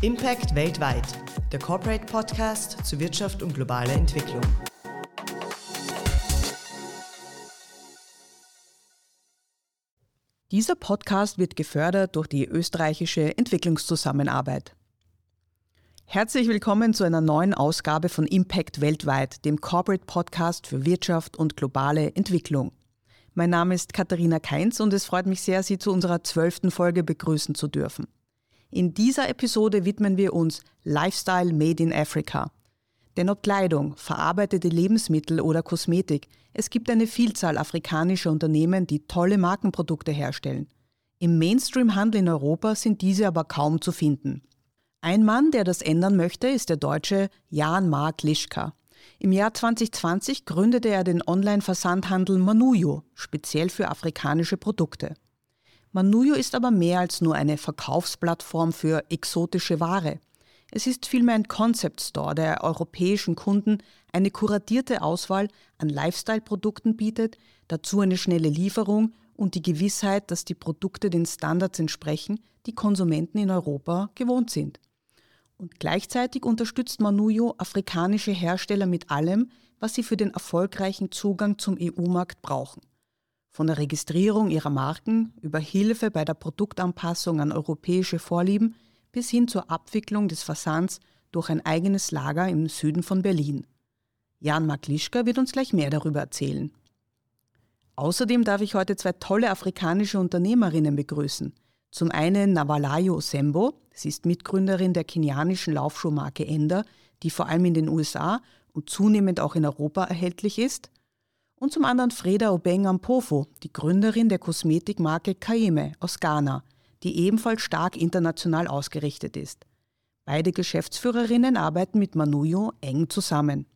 Impact weltweit, der Corporate Podcast zu Wirtschaft und globaler Entwicklung. Dieser Podcast wird gefördert durch die österreichische Entwicklungszusammenarbeit. Herzlich willkommen zu einer neuen Ausgabe von Impact weltweit, dem Corporate Podcast für Wirtschaft und globale Entwicklung. Mein Name ist Katharina Keinz und es freut mich sehr, Sie zu unserer zwölften Folge begrüßen zu dürfen. In dieser Episode widmen wir uns Lifestyle Made in Africa. Denn ob Kleidung, verarbeitete Lebensmittel oder Kosmetik, es gibt eine Vielzahl afrikanischer Unternehmen, die tolle Markenprodukte herstellen. Im Mainstream-Handel in Europa sind diese aber kaum zu finden. Ein Mann, der das ändern möchte, ist der Deutsche Jan Mark Lischka. Im Jahr 2020 gründete er den Online-Versandhandel Manuyo, speziell für afrikanische Produkte. Manuyo ist aber mehr als nur eine Verkaufsplattform für exotische Ware. Es ist vielmehr ein Concept Store, der europäischen Kunden eine kuratierte Auswahl an Lifestyle-Produkten bietet, dazu eine schnelle Lieferung und die Gewissheit, dass die Produkte den Standards entsprechen, die Konsumenten in Europa gewohnt sind. Und gleichzeitig unterstützt Manuyo afrikanische Hersteller mit allem, was sie für den erfolgreichen Zugang zum EU-Markt brauchen. Von der Registrierung ihrer Marken über Hilfe bei der Produktanpassung an europäische Vorlieben bis hin zur Abwicklung des Versands durch ein eigenes Lager im Süden von Berlin. Jan Maklischka wird uns gleich mehr darüber erzählen. Außerdem darf ich heute zwei tolle afrikanische Unternehmerinnen begrüßen – zum einen Nawalayo Sembo, sie ist Mitgründerin der kenianischen Laufschuhmarke Ender, die vor allem in den USA und zunehmend auch in Europa erhältlich ist. Und zum anderen Freda Obeng Ampofo, die Gründerin der Kosmetikmarke Kaeme aus Ghana, die ebenfalls stark international ausgerichtet ist. Beide Geschäftsführerinnen arbeiten mit Manuyo eng zusammen.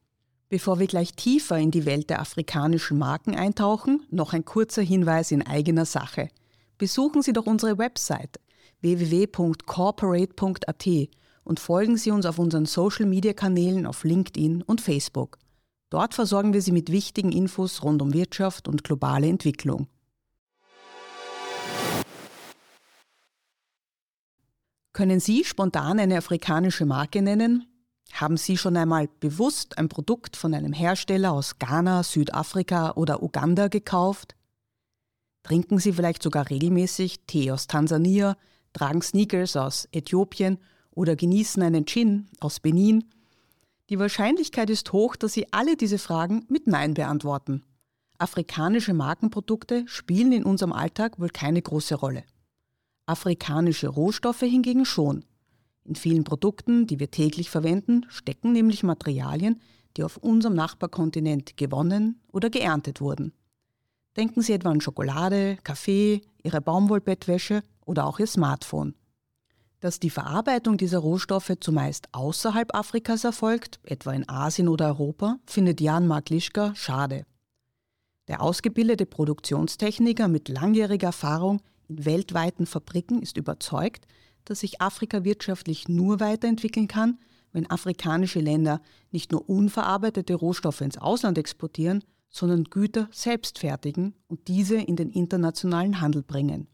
Bevor wir gleich tiefer in die Welt der afrikanischen Marken eintauchen, noch ein kurzer Hinweis in eigener Sache – Besuchen Sie doch unsere Website www.corporate.at und folgen Sie uns auf unseren Social-Media-Kanälen auf LinkedIn und Facebook. Dort versorgen wir Sie mit wichtigen Infos rund um Wirtschaft und globale Entwicklung. Können Sie spontan eine afrikanische Marke nennen? Haben Sie schon einmal bewusst ein Produkt von einem Hersteller aus Ghana, Südafrika oder Uganda gekauft? Trinken Sie vielleicht sogar regelmäßig Tee aus Tansania, tragen Sneakers aus Äthiopien oder genießen einen Gin aus Benin? Die Wahrscheinlichkeit ist hoch, dass Sie alle diese Fragen mit Nein beantworten. Afrikanische Markenprodukte spielen in unserem Alltag wohl keine große Rolle. Afrikanische Rohstoffe hingegen schon. In vielen Produkten, die wir täglich verwenden, stecken nämlich Materialien, die auf unserem Nachbarkontinent gewonnen oder geerntet wurden. Denken Sie etwa an Schokolade, Kaffee, Ihre Baumwollbettwäsche oder auch Ihr Smartphone. Dass die Verarbeitung dieser Rohstoffe zumeist außerhalb Afrikas erfolgt, etwa in Asien oder Europa, findet Jan Mark Lischka schade. Der ausgebildete Produktionstechniker mit langjähriger Erfahrung in weltweiten Fabriken ist überzeugt, dass sich Afrika wirtschaftlich nur weiterentwickeln kann, wenn afrikanische Länder nicht nur unverarbeitete Rohstoffe ins Ausland exportieren, sondern Güter selbst fertigen und diese in den internationalen Handel bringen.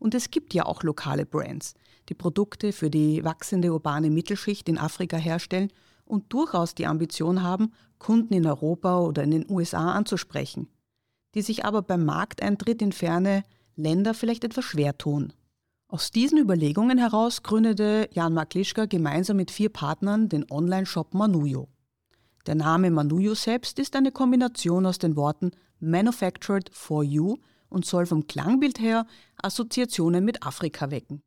Und es gibt ja auch lokale Brands, die Produkte für die wachsende urbane Mittelschicht in Afrika herstellen und durchaus die Ambition haben, Kunden in Europa oder in den USA anzusprechen, die sich aber beim Markteintritt in ferne Länder vielleicht etwas schwer tun. Aus diesen Überlegungen heraus gründete Jan Maklischka gemeinsam mit vier Partnern den Online-Shop Manuyo. Der Name Manuyo selbst ist eine Kombination aus den Worten Manufactured for You und soll vom Klangbild her Assoziationen mit Afrika wecken.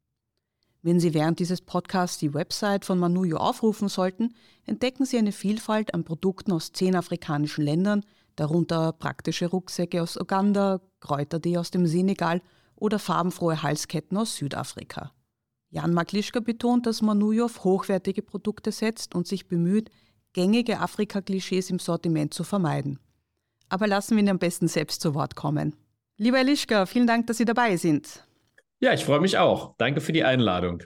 Wenn Sie während dieses Podcasts die Website von Manuyo aufrufen sollten, entdecken Sie eine Vielfalt an Produkten aus zehn afrikanischen Ländern, darunter praktische Rucksäcke aus Uganda, Kräutertee aus dem Senegal oder farbenfrohe Halsketten aus Südafrika. Jan Maklischka betont, dass Manuyo auf hochwertige Produkte setzt und sich bemüht, gängige Afrika-Klischees im Sortiment zu vermeiden. Aber lassen wir ihn am besten selbst zu Wort kommen. Lieber Elischka, vielen Dank, dass Sie dabei sind. Ja, ich freue mich auch. Danke für die Einladung.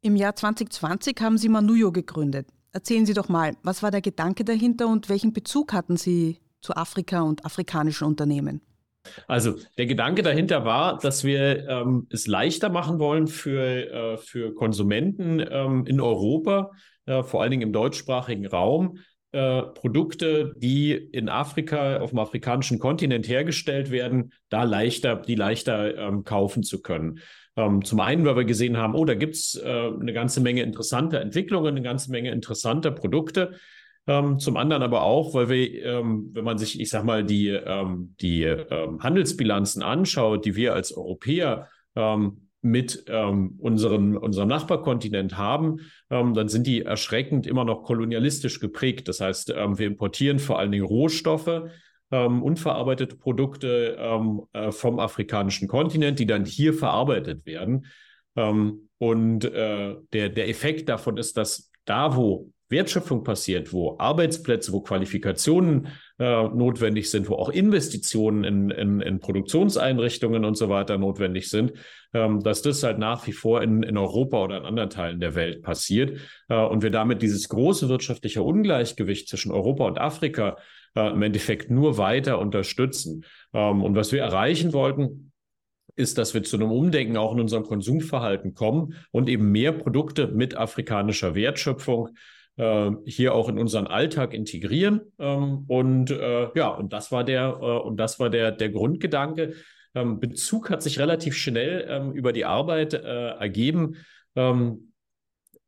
Im Jahr 2020 haben Sie Manuyo gegründet. Erzählen Sie doch mal, was war der Gedanke dahinter und welchen Bezug hatten Sie zu Afrika und afrikanischen Unternehmen? Also der Gedanke dahinter war, dass wir ähm, es leichter machen wollen für, äh, für Konsumenten ähm, in Europa, äh, vor allen Dingen im deutschsprachigen Raum, äh, Produkte, die in Afrika, auf dem afrikanischen Kontinent hergestellt werden, da leichter, die leichter ähm, kaufen zu können. Ähm, zum einen, weil wir gesehen haben, oh, da gibt es äh, eine ganze Menge interessanter Entwicklungen, eine ganze Menge interessanter Produkte. Ähm, zum anderen aber auch, weil wir, ähm, wenn man sich, ich sag mal, die, ähm, die ähm, Handelsbilanzen anschaut, die wir als Europäer ähm, mit ähm, unseren, unserem Nachbarkontinent haben, dann sind die erschreckend immer noch kolonialistisch geprägt. Das heißt, wir importieren vor allen Dingen Rohstoffe, unverarbeitete Produkte äh, vom afrikanischen Kontinent, die dann hier verarbeitet werden. und äh, der, der Effekt davon ist, dass da, wo Wertschöpfung passiert, wo Arbeitsplätze, wo Qualifikationen äh, notwendig sind, wo auch Investitionen in, in, in, Produktionseinrichtungen und so weiter notwendig sind, ähm, dass das halt nach wie vor in, in Europa oder in anderen Teilen der Welt passiert äh, und wir damit dieses große wirtschaftliche Ungleichgewicht zwischen Europa und Afrika äh, im Endeffekt nur weiter unterstützen. Ähm, und was wir erreichen wollten, ist, dass wir zu einem Umdenken auch in unserem Konsumverhalten kommen und eben mehr Produkte mit afrikanischer Wertschöpfung hier auch in unseren Alltag integrieren. Ähm, und äh, ja, und das war der, äh, und das war der, der Grundgedanke. Ähm, Bezug hat sich relativ schnell ähm, über die Arbeit äh, ergeben. Ähm,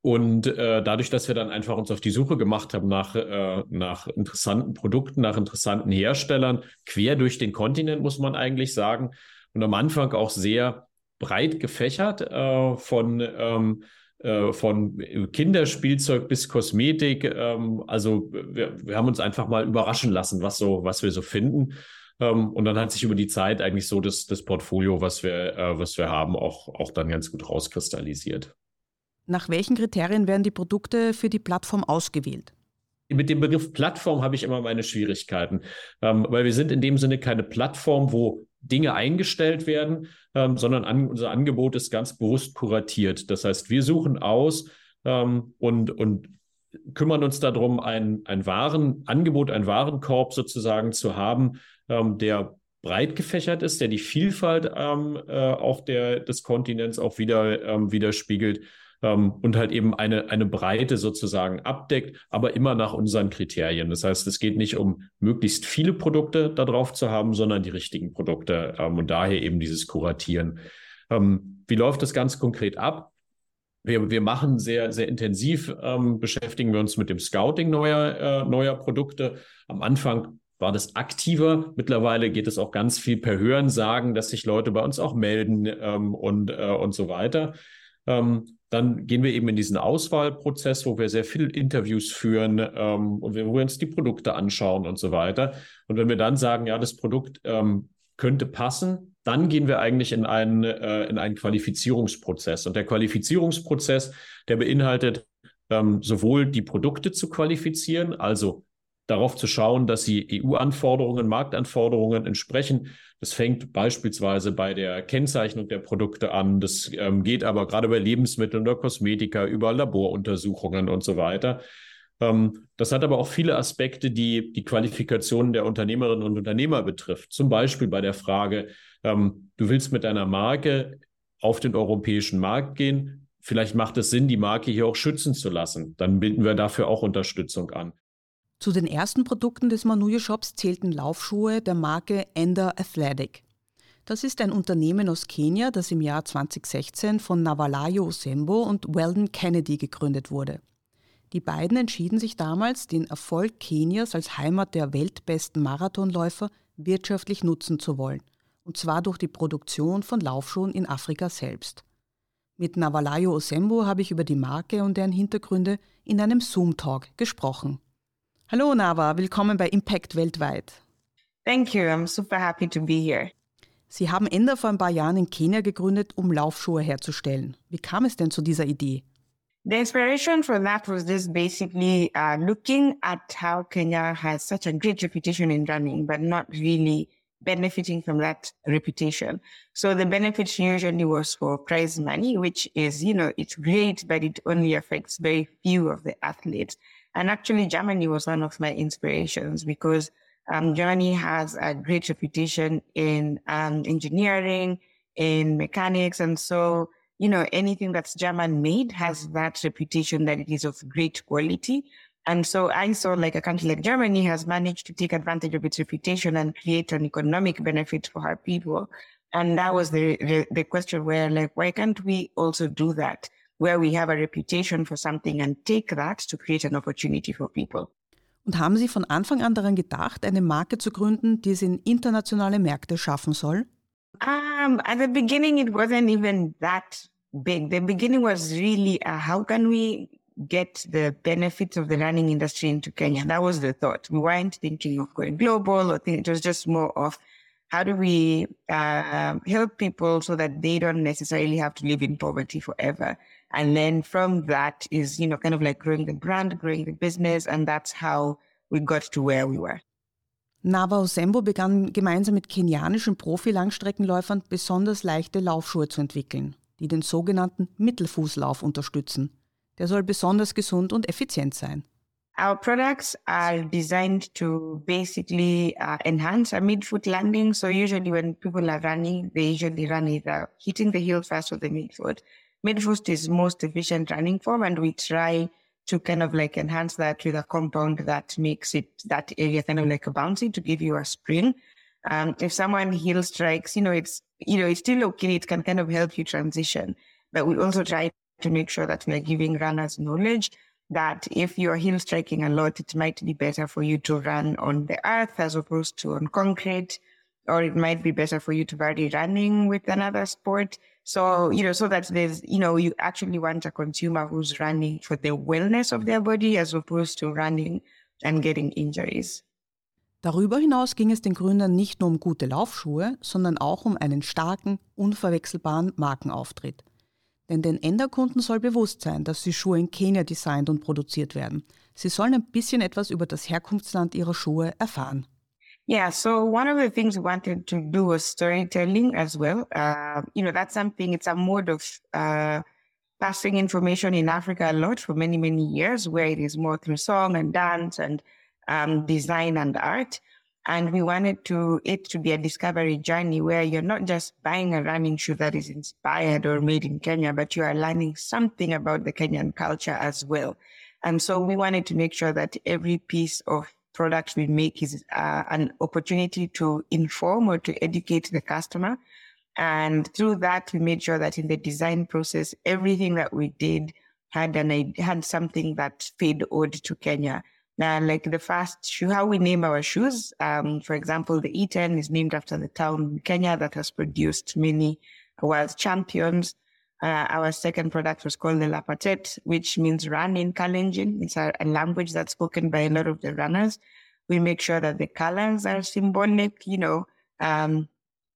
und äh, dadurch, dass wir dann einfach uns auf die Suche gemacht haben nach, äh, nach interessanten Produkten, nach interessanten Herstellern, quer durch den Kontinent, muss man eigentlich sagen. Und am Anfang auch sehr breit gefächert äh, von ähm, äh, von Kinderspielzeug bis Kosmetik. Ähm, also wir, wir, haben uns einfach mal überraschen lassen, was so, was wir so finden. Ähm, und dann hat sich über die Zeit eigentlich so das, das Portfolio, was wir, äh, was wir haben, auch, auch dann ganz gut rauskristallisiert. Nach welchen Kriterien werden die Produkte für die Plattform ausgewählt? Mit dem Begriff Plattform habe ich immer meine Schwierigkeiten, ähm, weil wir sind in dem Sinne keine Plattform, wo Dinge eingestellt werden, ähm, sondern an, unser Angebot ist ganz bewusst kuratiert. Das heißt, wir suchen aus ähm, und, und kümmern uns darum, ein, ein Warenangebot, ein Warenkorb sozusagen zu haben, ähm, der breit gefächert ist, der die Vielfalt ähm, äh, auch der, des Kontinents auch wieder ähm, widerspiegelt ähm, und halt eben eine, eine Breite sozusagen abdeckt, aber immer nach unseren Kriterien. Das heißt, es geht nicht um möglichst viele Produkte da drauf zu haben, sondern die richtigen Produkte ähm, und daher eben dieses Kuratieren. Ähm, wie läuft das ganz konkret ab? Wir, wir machen sehr, sehr intensiv, ähm, beschäftigen wir uns mit dem Scouting neuer, äh, neuer Produkte. Am Anfang war das aktiver. Mittlerweile geht es auch ganz viel per Hören sagen, dass sich Leute bei uns auch melden ähm, und, äh, und so weiter. Ähm, dann gehen wir eben in diesen Auswahlprozess, wo wir sehr viele Interviews führen ähm, und wir, wo wir uns die Produkte anschauen und so weiter. Und wenn wir dann sagen, ja, das Produkt ähm, könnte passen, dann gehen wir eigentlich in einen, äh, in einen Qualifizierungsprozess. Und der Qualifizierungsprozess, der beinhaltet ähm, sowohl die Produkte zu qualifizieren, also darauf zu schauen, dass sie EU-Anforderungen, Marktanforderungen entsprechen. Das fängt beispielsweise bei der Kennzeichnung der Produkte an. Das ähm, geht aber gerade bei Lebensmitteln oder Kosmetika über Laboruntersuchungen und so weiter. Ähm, das hat aber auch viele Aspekte, die die Qualifikationen der Unternehmerinnen und Unternehmer betrifft. Zum Beispiel bei der Frage, ähm, du willst mit deiner Marke auf den europäischen Markt gehen. Vielleicht macht es Sinn, die Marke hier auch schützen zu lassen. Dann bieten wir dafür auch Unterstützung an. Zu den ersten Produkten des Manuyo Shops zählten Laufschuhe der Marke Ender Athletic. Das ist ein Unternehmen aus Kenia, das im Jahr 2016 von Navalayo Osembo und Weldon Kennedy gegründet wurde. Die beiden entschieden sich damals, den Erfolg Kenias als Heimat der weltbesten Marathonläufer wirtschaftlich nutzen zu wollen, und zwar durch die Produktion von Laufschuhen in Afrika selbst. Mit Navalayo Osembo habe ich über die Marke und deren Hintergründe in einem Zoom-Talk gesprochen. Hallo Nava, willkommen bei Impact weltweit. Thank you, I'm super happy to be here. Sie haben Ender vor ein paar Jahren in Kenia gegründet, um Laufschuhe herzustellen. Wie kam es denn zu dieser Idee? The inspiration for that was just basically uh, looking at how Kenya has such a great reputation in running, but not really benefiting from that reputation. So the benefit usually was for prize money, which is, you know, it's great, but it only affects very few of the athletes. And actually, Germany was one of my inspirations because Um, Germany has a great reputation in um, engineering, in mechanics. And so, you know, anything that's German made has that reputation that it is of great quality. And so I saw like a country like Germany has managed to take advantage of its reputation and create an economic benefit for her people. And that was the, the, the question where like, why can't we also do that? Where we have a reputation for something and take that to create an opportunity for people. Und haben Sie von Anfang an daran gedacht, eine Marke zu gründen, die es in internationale Märkte schaffen soll? Um, at the beginning, it wasn't even that big. The beginning was really uh, how can we get the benefits of the running industry into Kenya? That was the thought. We weren't thinking of going global or think, it was just more of how do we uh, help people so that they don't necessarily have to live in poverty forever? And then from that is, you know, kind of like growing the brand, growing the business. And that's how we got to where we were. Nava Osembo begann gemeinsam mit kenianischen Profi-Langstreckenläufern besonders leichte Laufschuhe zu entwickeln, die den sogenannten Mittelfußlauf unterstützen. Der soll besonders gesund und effizient sein. Our products are designed to basically uh, enhance a midfoot landing. So usually when people are running, they usually run either hitting the heel first or the midfoot. Midfoot is most efficient running form, and we try to kind of like enhance that with a compound that makes it that area kind of like a bouncy to give you a spring. Um, if someone heel strikes, you know, it's you know, it's still okay. It can kind of help you transition, but we also try to make sure that we're giving runners knowledge that if you're heel striking a lot, it might be better for you to run on the earth as opposed to on concrete, or it might be better for you to vary running with another sport. So, you know, so that there's, you know, you actually want a consumer who's running for the wellness of their body as opposed to running and getting injuries. Darüber hinaus ging es den Gründern nicht nur um gute Laufschuhe, sondern auch um einen starken, unverwechselbaren Markenauftritt. Denn den Enderkunden soll bewusst sein, dass die Schuhe in Kenia designt und produziert werden. Sie sollen ein bisschen etwas über das Herkunftsland ihrer Schuhe erfahren. Yeah, so one of the things we wanted to do was storytelling as well. Uh, you know, that's something, it's a mode of uh, passing information in Africa a lot for many, many years, where it is more through song and dance and um, design and art. And we wanted to it to be a discovery journey where you're not just buying a running shoe that is inspired or made in Kenya, but you are learning something about the Kenyan culture as well. And so we wanted to make sure that every piece of product we make is uh, an opportunity to inform or to educate the customer. And through that, we made sure that in the design process, everything that we did had an had something that paid ode to Kenya. Now, like the first shoe, how we name our shoes. Um, for example, the E10 is named after the town in Kenya that has produced many world champions. Uh, our second product was called the Lapatet, which means run in Kalenjin. It's a, a, language that's spoken by a lot of the runners. We make sure that the colors are symbolic. You know, um,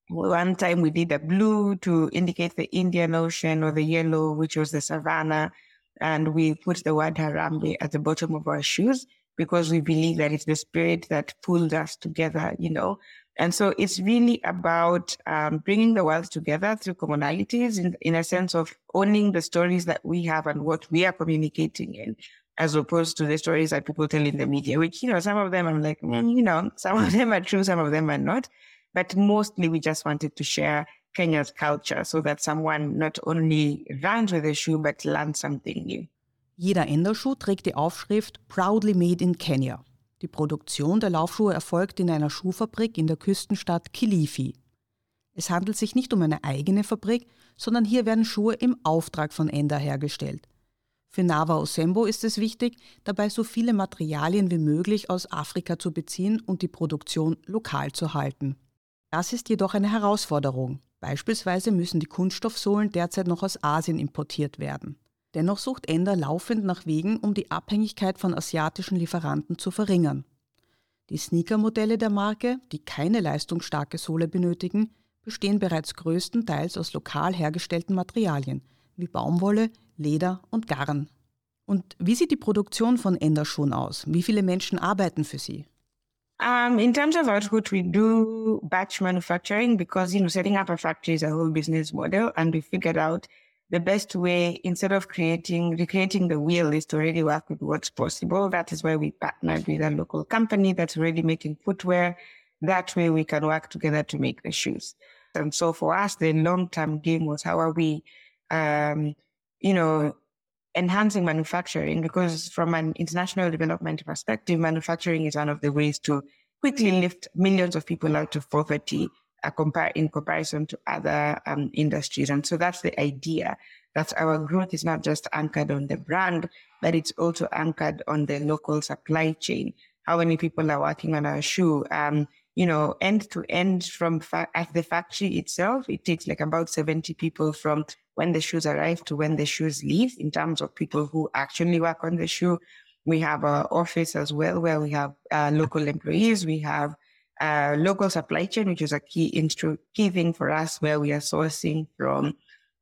one time we did a blue to indicate the Indian Ocean or the yellow, which was the savannah. And we put the word Harambe at the bottom of our shoes because we believe that it's the spirit that pulled us together, you know. And so it's really about um, bringing the world together through commonalities in, in a sense of owning the stories that we have and what we are communicating in, as opposed to the stories that people tell in the media, which, you know, some of them I'm like, mm, you know, some of them are true, some of them are not. But mostly we just wanted to share Kenya's culture so that someone not only runs with a shoe, but learns something new. Jeder Enderschuh trägt die Aufschrift Proudly Made in Kenya. Die Produktion der Laufschuhe erfolgt in einer Schuhfabrik in der Küstenstadt Kilifi. Es handelt sich nicht um eine eigene Fabrik, sondern hier werden Schuhe im Auftrag von Ender hergestellt. Für Nava Osembo ist es wichtig, dabei so viele Materialien wie möglich aus Afrika zu beziehen und die Produktion lokal zu halten. Das ist jedoch eine Herausforderung. Beispielsweise müssen die Kunststoffsohlen derzeit noch aus Asien importiert werden. Dennoch sucht Ender laufend nach Wegen, um die Abhängigkeit von asiatischen Lieferanten zu verringern. Die Sneaker-Modelle der Marke, die keine leistungsstarke Sohle benötigen, bestehen bereits größtenteils aus lokal hergestellten Materialien wie Baumwolle, Leder und Garn. Und wie sieht die Produktion von Ender schon aus? Wie viele Menschen arbeiten für sie? Um, in terms of output, we do batch manufacturing because, you know, setting up a factory is a whole business model. And we figured out the best way, instead of creating, recreating the wheel is to really work with what's possible. That is why we partnered with a local company that's already making footwear. That way we can work together to make the shoes. And so for us, the long-term game was how are we, um, you know, enhancing manufacturing because from an international development perspective, manufacturing is one of the ways to quickly lift millions of people out of poverty compare, in comparison to other um, industries. And so that's the idea that our growth is not just anchored on the brand, but it's also anchored on the local supply chain. How many people are working on our shoe? Um, you know, end to end from fa- at the factory itself, it takes like about 70 people from when the shoes arrive to when the shoes leave in terms of people who actually work on the shoe. We have our office as well, where we have uh, local employees. We have uh, local supply chain, which is a key instru- key thing for us, where we are sourcing from,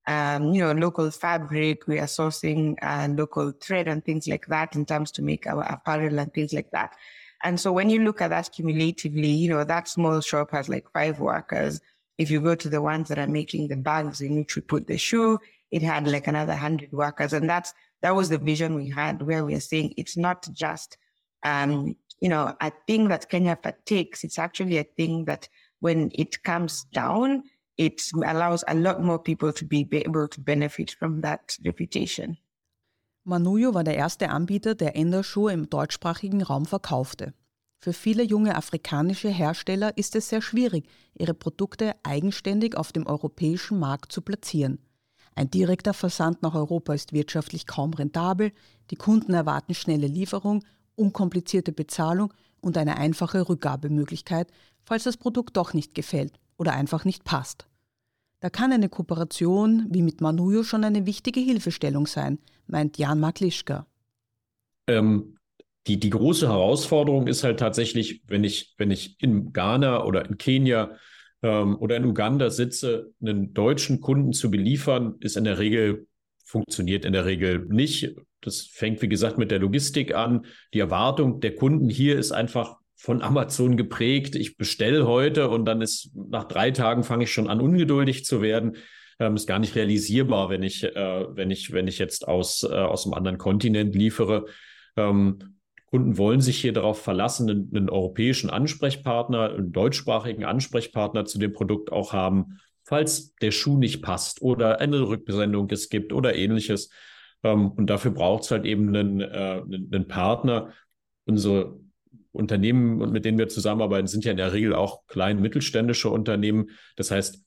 um, you know, local fabric. We are sourcing uh, local thread and things like that in terms to make our apparel and things like that. And so when you look at that cumulatively, you know, that small shop has like five workers. If you go to the ones that are making the bags in which we put the shoe, it had like another hundred workers. And that's, that was the vision we had where we are saying it's not just, um, you know, a thing that Kenya takes. It's actually a thing that when it comes down, it allows a lot more people to be able to benefit from that reputation. Manuyo war der erste Anbieter, der Enderschuhe im deutschsprachigen Raum verkaufte. Für viele junge afrikanische Hersteller ist es sehr schwierig, ihre Produkte eigenständig auf dem europäischen Markt zu platzieren. Ein direkter Versand nach Europa ist wirtschaftlich kaum rentabel, die Kunden erwarten schnelle Lieferung, unkomplizierte Bezahlung und eine einfache Rückgabemöglichkeit, falls das Produkt doch nicht gefällt oder einfach nicht passt. Da kann eine Kooperation wie mit Manuyo schon eine wichtige Hilfestellung sein, meint Jan Maklischka. Ähm, die, die große Herausforderung ist halt tatsächlich, wenn ich, wenn ich in Ghana oder in Kenia ähm, oder in Uganda sitze, einen deutschen Kunden zu beliefern, ist in der Regel, funktioniert in der Regel nicht. Das fängt, wie gesagt, mit der Logistik an. Die Erwartung der Kunden hier ist einfach, von Amazon geprägt. Ich bestelle heute und dann ist nach drei Tagen fange ich schon an, ungeduldig zu werden. Ähm, ist gar nicht realisierbar, wenn ich, äh, wenn ich, wenn ich jetzt aus, äh, aus einem anderen Kontinent liefere. Ähm, Kunden wollen sich hier darauf verlassen, einen, einen, europäischen Ansprechpartner, einen deutschsprachigen Ansprechpartner zu dem Produkt auch haben, falls der Schuh nicht passt oder eine Rückbesendung es gibt oder ähnliches. Ähm, und dafür braucht es halt eben einen, äh, einen Partner. Unsere Unternehmen, mit denen wir zusammenarbeiten, sind ja in der Regel auch klein mittelständische Unternehmen. Das heißt,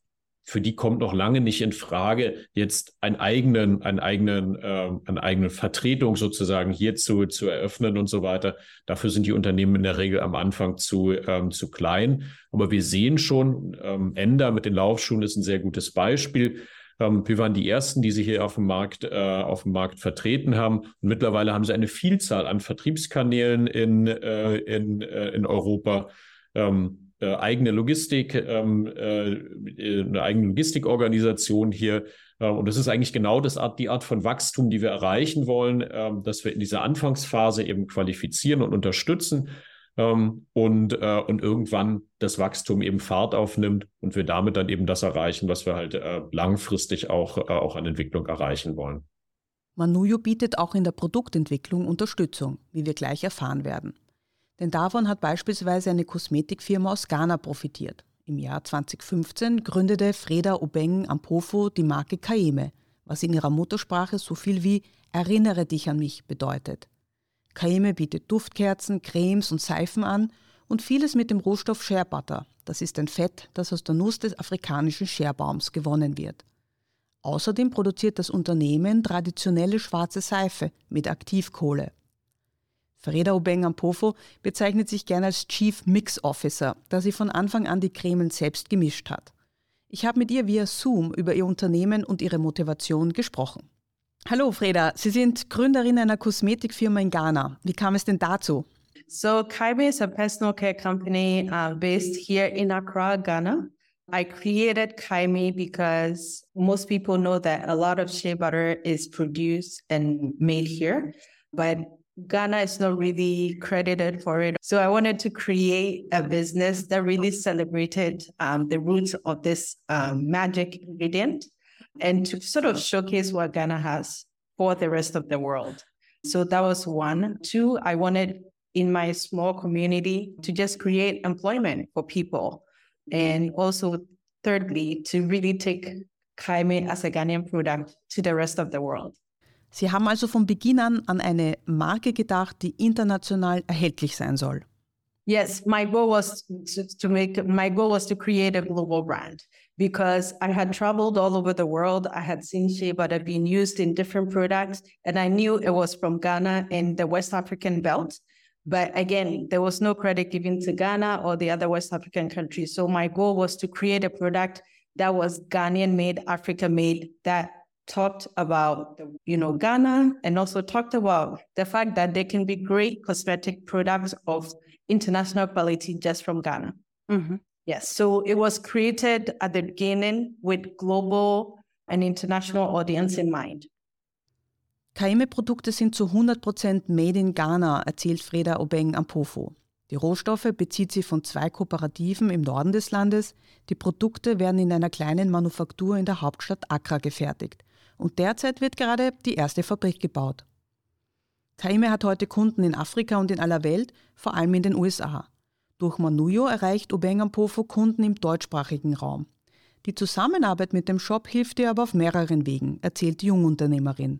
für die kommt noch lange nicht in Frage, jetzt einen eigenen, einen eigenen, äh, eine eigene Vertretung sozusagen hierzu zu eröffnen und so weiter. Dafür sind die Unternehmen in der Regel am Anfang zu, ähm, zu klein. Aber wir sehen schon, ähm, Ender mit den Laufschuhen ist ein sehr gutes Beispiel. Ähm, wir waren die ersten, die sie hier auf dem Markt, äh, auf dem Markt vertreten haben. Und mittlerweile haben sie eine Vielzahl an Vertriebskanälen in, äh, in, äh, in Europa. Ähm, äh, eigene Logistik, ähm, äh, eine eigene Logistikorganisation hier. Äh, und das ist eigentlich genau das Art, die Art von Wachstum, die wir erreichen wollen, ähm, dass wir in dieser Anfangsphase eben qualifizieren und unterstützen ähm, und, äh, und irgendwann das Wachstum eben Fahrt aufnimmt und wir damit dann eben das erreichen, was wir halt äh, langfristig auch, äh, auch an Entwicklung erreichen wollen. Manuyo bietet auch in der Produktentwicklung Unterstützung, wie wir gleich erfahren werden. Denn davon hat beispielsweise eine Kosmetikfirma aus Ghana profitiert. Im Jahr 2015 gründete Freda Obeng Ampofo die Marke Kaeme, was in ihrer Muttersprache so viel wie Erinnere dich an mich bedeutet. Creme bietet Duftkerzen, Cremes und Seifen an und vieles mit dem Rohstoff Share Butter. Das ist ein Fett, das aus der Nuss des afrikanischen Scherbaums gewonnen wird. Außerdem produziert das Unternehmen traditionelle schwarze Seife mit Aktivkohle. Freda Obeng Ampofo bezeichnet sich gern als Chief Mix Officer, da sie von Anfang an die Cremen selbst gemischt hat. Ich habe mit ihr via Zoom über ihr Unternehmen und ihre Motivation gesprochen. Hallo Freda, Sie sind Gründerin einer Kosmetikfirma in Ghana. Wie kam es denn dazu? So Kaime is a personal care company uh, based here in Accra, Ghana. I created Kaime because most people know that a lot of shea butter is produced and made here, but Ghana is not really credited for it. So I wanted to create a business that really celebrated um, the roots of this um, magic ingredient and to sort of showcase what Ghana has for the rest of the world. So that was one. Two, I wanted in my small community to just create employment for people. And also, thirdly, to really take Kaime as a Ghanaian product to the rest of the world. Sie haben also von Beginn an an eine Marke gedacht, die international erhältlich sein soll. Yes, my goal was to, to make my goal was to create a global brand because I had traveled all over the world. I had seen shea butter being used in different products, and I knew it was from Ghana and the West African belt. But again, there was no credit given to Ghana or the other West African countries. So my goal was to create a product that was Ghanaian made, Africa made, that talked about you know Ghana and also talked about the fact that there can be great cosmetic products of international quality just from Ghana. Mm-hmm. Yes, so it was created at the beginning with global and international audience in mind. Kaime-Produkte sind zu 100% made in Ghana, erzählt Freda Obeng Ampofo. Die Rohstoffe bezieht sie von zwei Kooperativen im Norden des Landes. Die Produkte werden in einer kleinen Manufaktur in der Hauptstadt Accra gefertigt. Und derzeit wird gerade die erste Fabrik gebaut. Taime hat heute Kunden in Afrika und in aller Welt, vor allem in den USA. Durch Manuyo erreicht Obengampofo Kunden im deutschsprachigen Raum. Die Zusammenarbeit mit dem Shop hilft ihr aber auf mehreren Wegen, erzählt die Jungunternehmerin.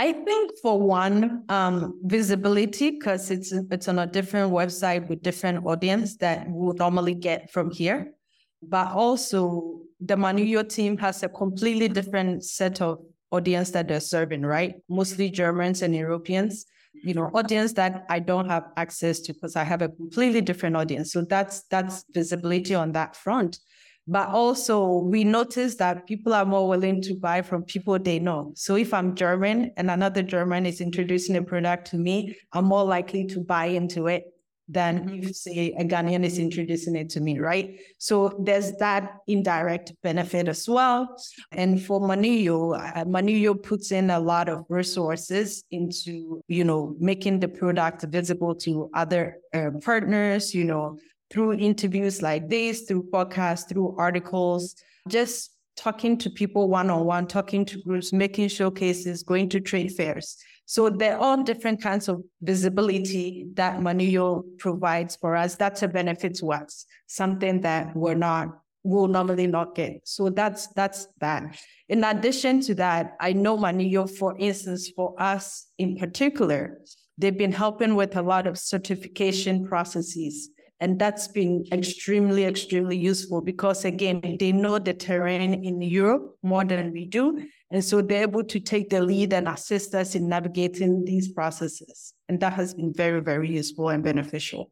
I think for one, um, visibility, because it's it's on a different website with different audience that we would normally get from here. But also the Manuyo team has a completely different set of audience that they're serving, right? Mostly Germans and Europeans, you know, audience that I don't have access to because I have a completely different audience. So that's that's visibility on that front. But also we notice that people are more willing to buy from people they know. So if I'm German and another German is introducing a product to me, I'm more likely to buy into it than mm-hmm. if say a Ghanaian is introducing it to me, right? So there's that indirect benefit as well. And for Manuyo, uh, Manuyo puts in a lot of resources into, you know, making the product visible to other uh, partners, you know, through interviews like this, through podcasts, through articles, just talking to people one on one, talking to groups, making showcases, going to trade fairs. So there are different kinds of visibility that Manuyo provides for us. That's a benefit to us, something that we're not will normally not get. So that's that's that. In addition to that, I know Manuyo, for instance, for us in particular, they've been helping with a lot of certification processes. And that's been extremely, extremely useful because, again, they know the terrain in Europe more than we do. And so they're able to take the lead and assist us in navigating these processes. And that has been very, very useful and beneficial.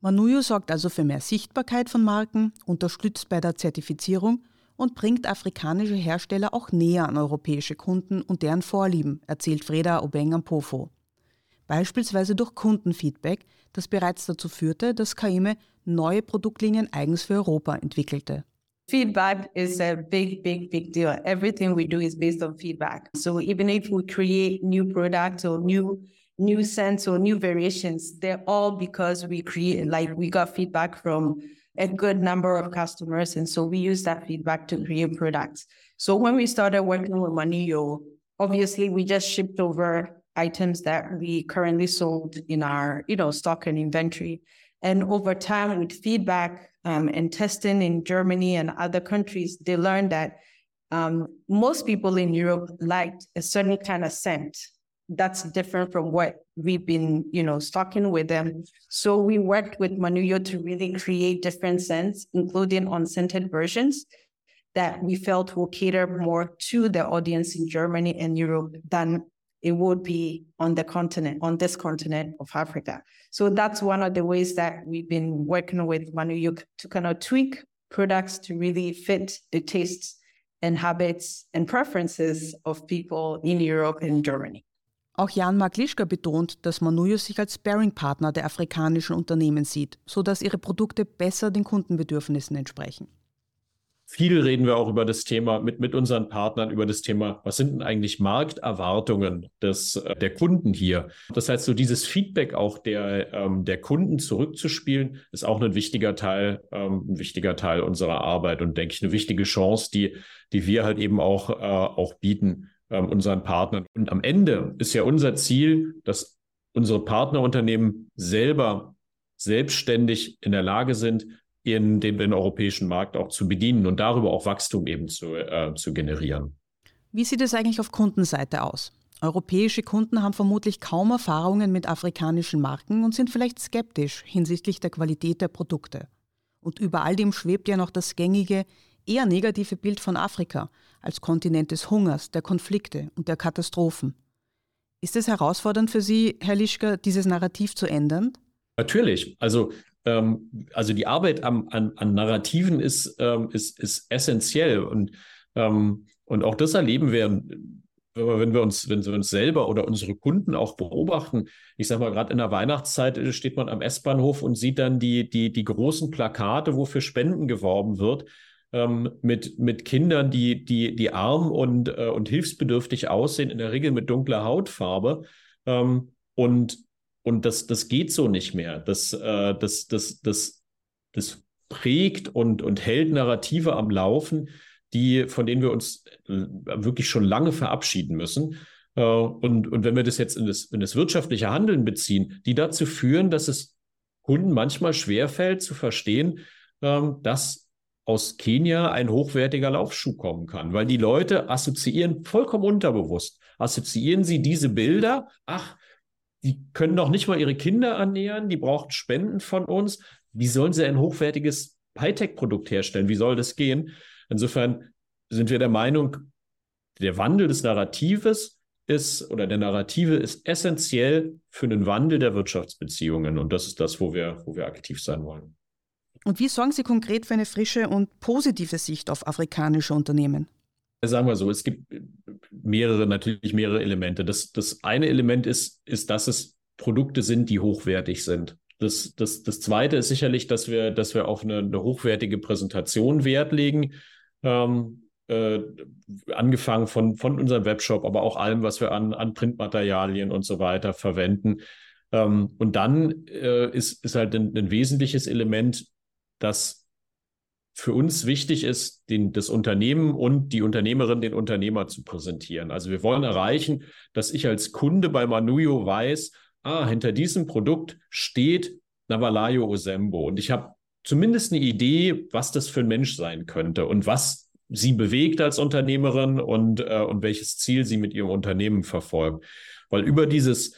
Manuyo sorgt also für mehr Sichtbarkeit von Marken, unterstützt bei der Zertifizierung und bringt afrikanische Hersteller auch näher an europäische Kunden und deren Vorlieben, erzählt Freda Obeng Ampofo. Beispielsweise durch Kundenfeedback, das bereits dazu führte, dass Kaime neue Produktlinien eigens für Europa entwickelte. Feedback is a big, big, big deal. Everything we do is based on feedback. So even if we create new products or new new scents or new variations, they're all because we create like we got feedback from a good number of customers. And so we use that feedback to create products. So when we started working with Manillo, obviously we just shipped over items that we currently sold in our, you know, stock and inventory. And over time, with feedback um, and testing in Germany and other countries, they learned that um, most people in Europe liked a certain kind of scent that's different from what we've been, you know, stocking with them. So we worked with Manuyo to really create different scents, including unscented versions that we felt will cater more to the audience in Germany and Europe than it would be on the continent, on this continent of Africa. So that's one of the ways that we've been working with Manuyuk to kind of tweak products to really fit the tastes and habits and preferences of people in Europe and Germany. Auch Jan Maklischka betont, dass Manuyo sich als Sparing-Partner der afrikanischen Unternehmen sieht, sodass ihre Produkte besser den Kundenbedürfnissen entsprechen. Viel reden wir auch über das Thema mit, mit unseren Partnern, über das Thema, was sind denn eigentlich Markterwartungen des, äh, der Kunden hier? Das heißt, so dieses Feedback auch der, ähm, der Kunden zurückzuspielen, ist auch ein wichtiger Teil, ähm, ein wichtiger Teil unserer Arbeit und denke ich eine wichtige Chance, die, die wir halt eben auch, äh, auch bieten ähm, unseren Partnern. Und am Ende ist ja unser Ziel, dass unsere Partnerunternehmen selber selbstständig in der Lage sind, in den, den europäischen Markt auch zu bedienen und darüber auch Wachstum eben zu, äh, zu generieren. Wie sieht es eigentlich auf Kundenseite aus? Europäische Kunden haben vermutlich kaum Erfahrungen mit afrikanischen Marken und sind vielleicht skeptisch hinsichtlich der Qualität der Produkte. Und über all dem schwebt ja noch das gängige, eher negative Bild von Afrika als Kontinent des Hungers, der Konflikte und der Katastrophen. Ist es herausfordernd für Sie, Herr Lischka, dieses Narrativ zu ändern? Natürlich. Also ähm, also die Arbeit am, an, an Narrativen ist, ähm, ist, ist essentiell und, ähm, und auch das erleben wir, wenn wir uns, wenn wir uns selber oder unsere Kunden auch beobachten. Ich sage mal, gerade in der Weihnachtszeit äh, steht man am S-Bahnhof und sieht dann die, die, die großen Plakate, wo für Spenden geworben wird. Ähm, mit, mit Kindern, die, die, die arm und, äh, und hilfsbedürftig aussehen, in der Regel mit dunkler Hautfarbe. Ähm, und und das, das geht so nicht mehr. Das, äh, das, das, das, das prägt und, und hält Narrative am Laufen, die, von denen wir uns äh, wirklich schon lange verabschieden müssen. Äh, und, und wenn wir das jetzt in das, in das wirtschaftliche Handeln beziehen, die dazu führen, dass es Kunden manchmal schwerfällt zu verstehen, ähm, dass aus Kenia ein hochwertiger Laufschuh kommen kann, weil die Leute assoziieren vollkommen unterbewusst, assoziieren sie diese Bilder, ach, die können noch nicht mal ihre Kinder ernähren, die brauchen Spenden von uns. Wie sollen sie ein hochwertiges Hightech-Produkt herstellen? Wie soll das gehen? Insofern sind wir der Meinung, der Wandel des Narratives ist oder der Narrative ist essentiell für einen Wandel der Wirtschaftsbeziehungen. Und das ist das, wo wir, wo wir aktiv sein wollen. Und wie sorgen Sie konkret für eine frische und positive Sicht auf afrikanische Unternehmen? Sagen wir so, es gibt mehrere, natürlich mehrere Elemente. Das, das eine Element ist, ist, dass es Produkte sind, die hochwertig sind. Das, das, das zweite ist sicherlich, dass wir, dass wir auf eine, eine hochwertige Präsentation Wert legen. Ähm, äh, angefangen von, von unserem Webshop, aber auch allem, was wir an, an Printmaterialien und so weiter verwenden. Ähm, und dann äh, ist, ist halt ein, ein wesentliches Element, dass für uns wichtig ist, den, das Unternehmen und die Unternehmerin, den Unternehmer zu präsentieren. Also wir wollen erreichen, dass ich als Kunde bei Manuyo weiß, ah, hinter diesem Produkt steht Navalayo Osembo. Und ich habe zumindest eine Idee, was das für ein Mensch sein könnte und was sie bewegt als Unternehmerin und, äh, und welches Ziel sie mit ihrem Unternehmen verfolgt. Weil über dieses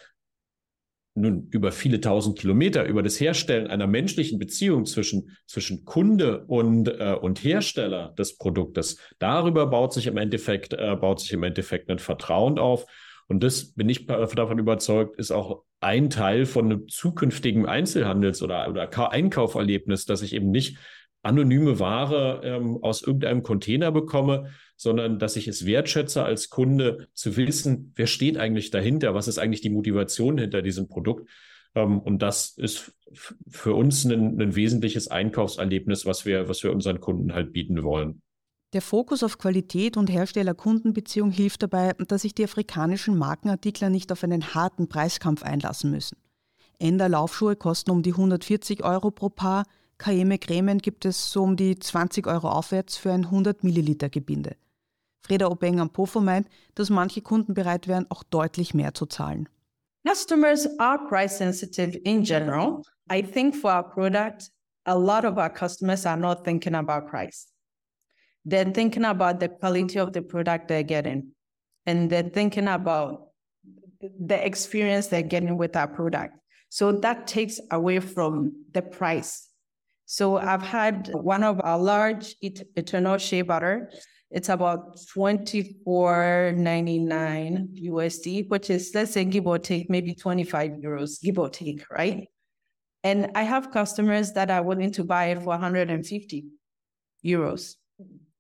nun über viele tausend Kilometer über das Herstellen einer menschlichen Beziehung zwischen, zwischen Kunde und, äh, und Hersteller des Produktes, darüber baut sich im Endeffekt, äh, baut sich im Endeffekt ein Vertrauen auf. Und das bin ich davon überzeugt, ist auch ein Teil von einem zukünftigen Einzelhandels- oder, oder Einkauferlebnis, dass ich eben nicht anonyme Ware ähm, aus irgendeinem Container bekomme, sondern dass ich es wertschätze als Kunde zu wissen, wer steht eigentlich dahinter, was ist eigentlich die Motivation hinter diesem Produkt. Ähm, und das ist für uns ein, ein wesentliches Einkaufserlebnis, was wir, was wir unseren Kunden halt bieten wollen. Der Fokus auf Qualität und Hersteller-Kundenbeziehung hilft dabei, dass sich die afrikanischen Markenartikler nicht auf einen harten Preiskampf einlassen müssen. Ender Laufschuhe kosten um die 140 Euro pro Paar, Cayenne Cremen gibt es so um die 20 Euro aufwärts für ein 100 Milliliter Gebinde. Freda Obeng am Pofo meint, dass manche Kunden bereit wären, auch deutlich mehr zu zahlen. Customers are price sensitive in general. I think for our product, a lot of our customers are not thinking about price. They're thinking about the quality of the product they're getting. And they're thinking about the experience they're getting with our product. So that takes away from the price. So I've had one of our large eternal shea butter it's about 24.99 USD, which is let's say give or take maybe 25 euros, give or take, right? And I have customers that are willing to buy it for 150 euros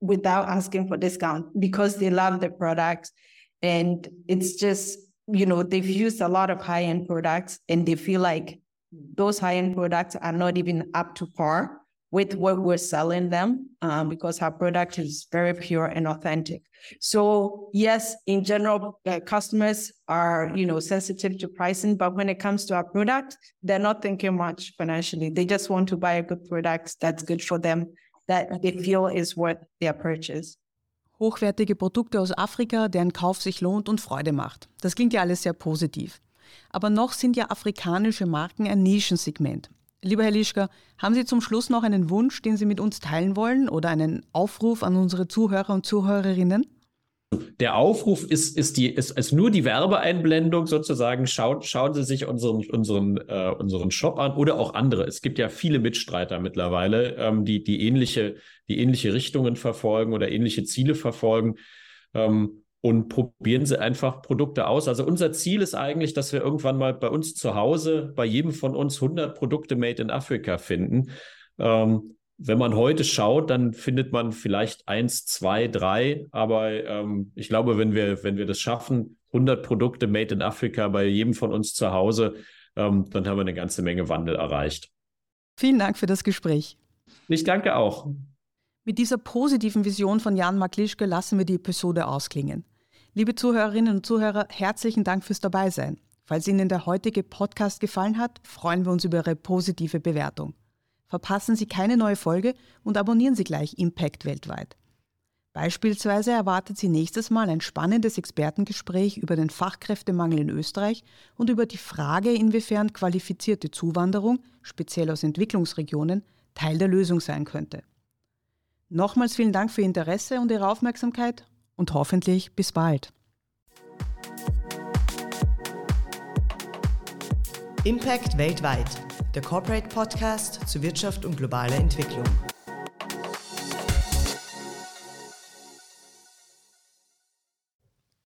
without asking for discount because they love the product. And it's just, you know, they've used a lot of high-end products and they feel like those high-end products are not even up to par with what we're selling them um, because our product is very pure and authentic. So yes, in general, uh, customers are you know sensitive to pricing, but when it comes to our product, they're not thinking much financially. They just want to buy a good product that's good for them, that they feel is worth their purchase. Hochwertige Produkte aus Afrika, deren Kauf sich lohnt und Freude macht. Das klingt ja alles sehr positiv. Aber noch sind ja afrikanische Marken ein Nischensegment. Lieber Herr Lischka, haben Sie zum Schluss noch einen Wunsch, den Sie mit uns teilen wollen oder einen Aufruf an unsere Zuhörer und Zuhörerinnen? Der Aufruf ist, ist, die, ist, ist nur die Werbeeinblendung sozusagen. Schaut, schauen Sie sich unseren, unseren, äh, unseren Shop an oder auch andere. Es gibt ja viele Mitstreiter mittlerweile, ähm, die, die, ähnliche, die ähnliche Richtungen verfolgen oder ähnliche Ziele verfolgen. Ähm, und probieren Sie einfach Produkte aus. Also unser Ziel ist eigentlich, dass wir irgendwann mal bei uns zu Hause, bei jedem von uns 100 Produkte made in Africa finden. Ähm, wenn man heute schaut, dann findet man vielleicht eins, zwei, drei. Aber ähm, ich glaube, wenn wir, wenn wir das schaffen, 100 Produkte made in Africa bei jedem von uns zu Hause, ähm, dann haben wir eine ganze Menge Wandel erreicht. Vielen Dank für das Gespräch. Ich danke auch. Mit dieser positiven Vision von Jan Maklischke lassen wir die Episode ausklingen. Liebe Zuhörerinnen und Zuhörer, herzlichen Dank fürs Dabeisein. Falls Ihnen der heutige Podcast gefallen hat, freuen wir uns über Ihre positive Bewertung. Verpassen Sie keine neue Folge und abonnieren Sie gleich Impact weltweit. Beispielsweise erwartet Sie nächstes Mal ein spannendes Expertengespräch über den Fachkräftemangel in Österreich und über die Frage, inwiefern qualifizierte Zuwanderung, speziell aus Entwicklungsregionen, Teil der Lösung sein könnte. Nochmals vielen Dank für Ihr Interesse und Ihre Aufmerksamkeit und hoffentlich bis bald. Impact weltweit, der Corporate Podcast zu Wirtschaft und globaler Entwicklung.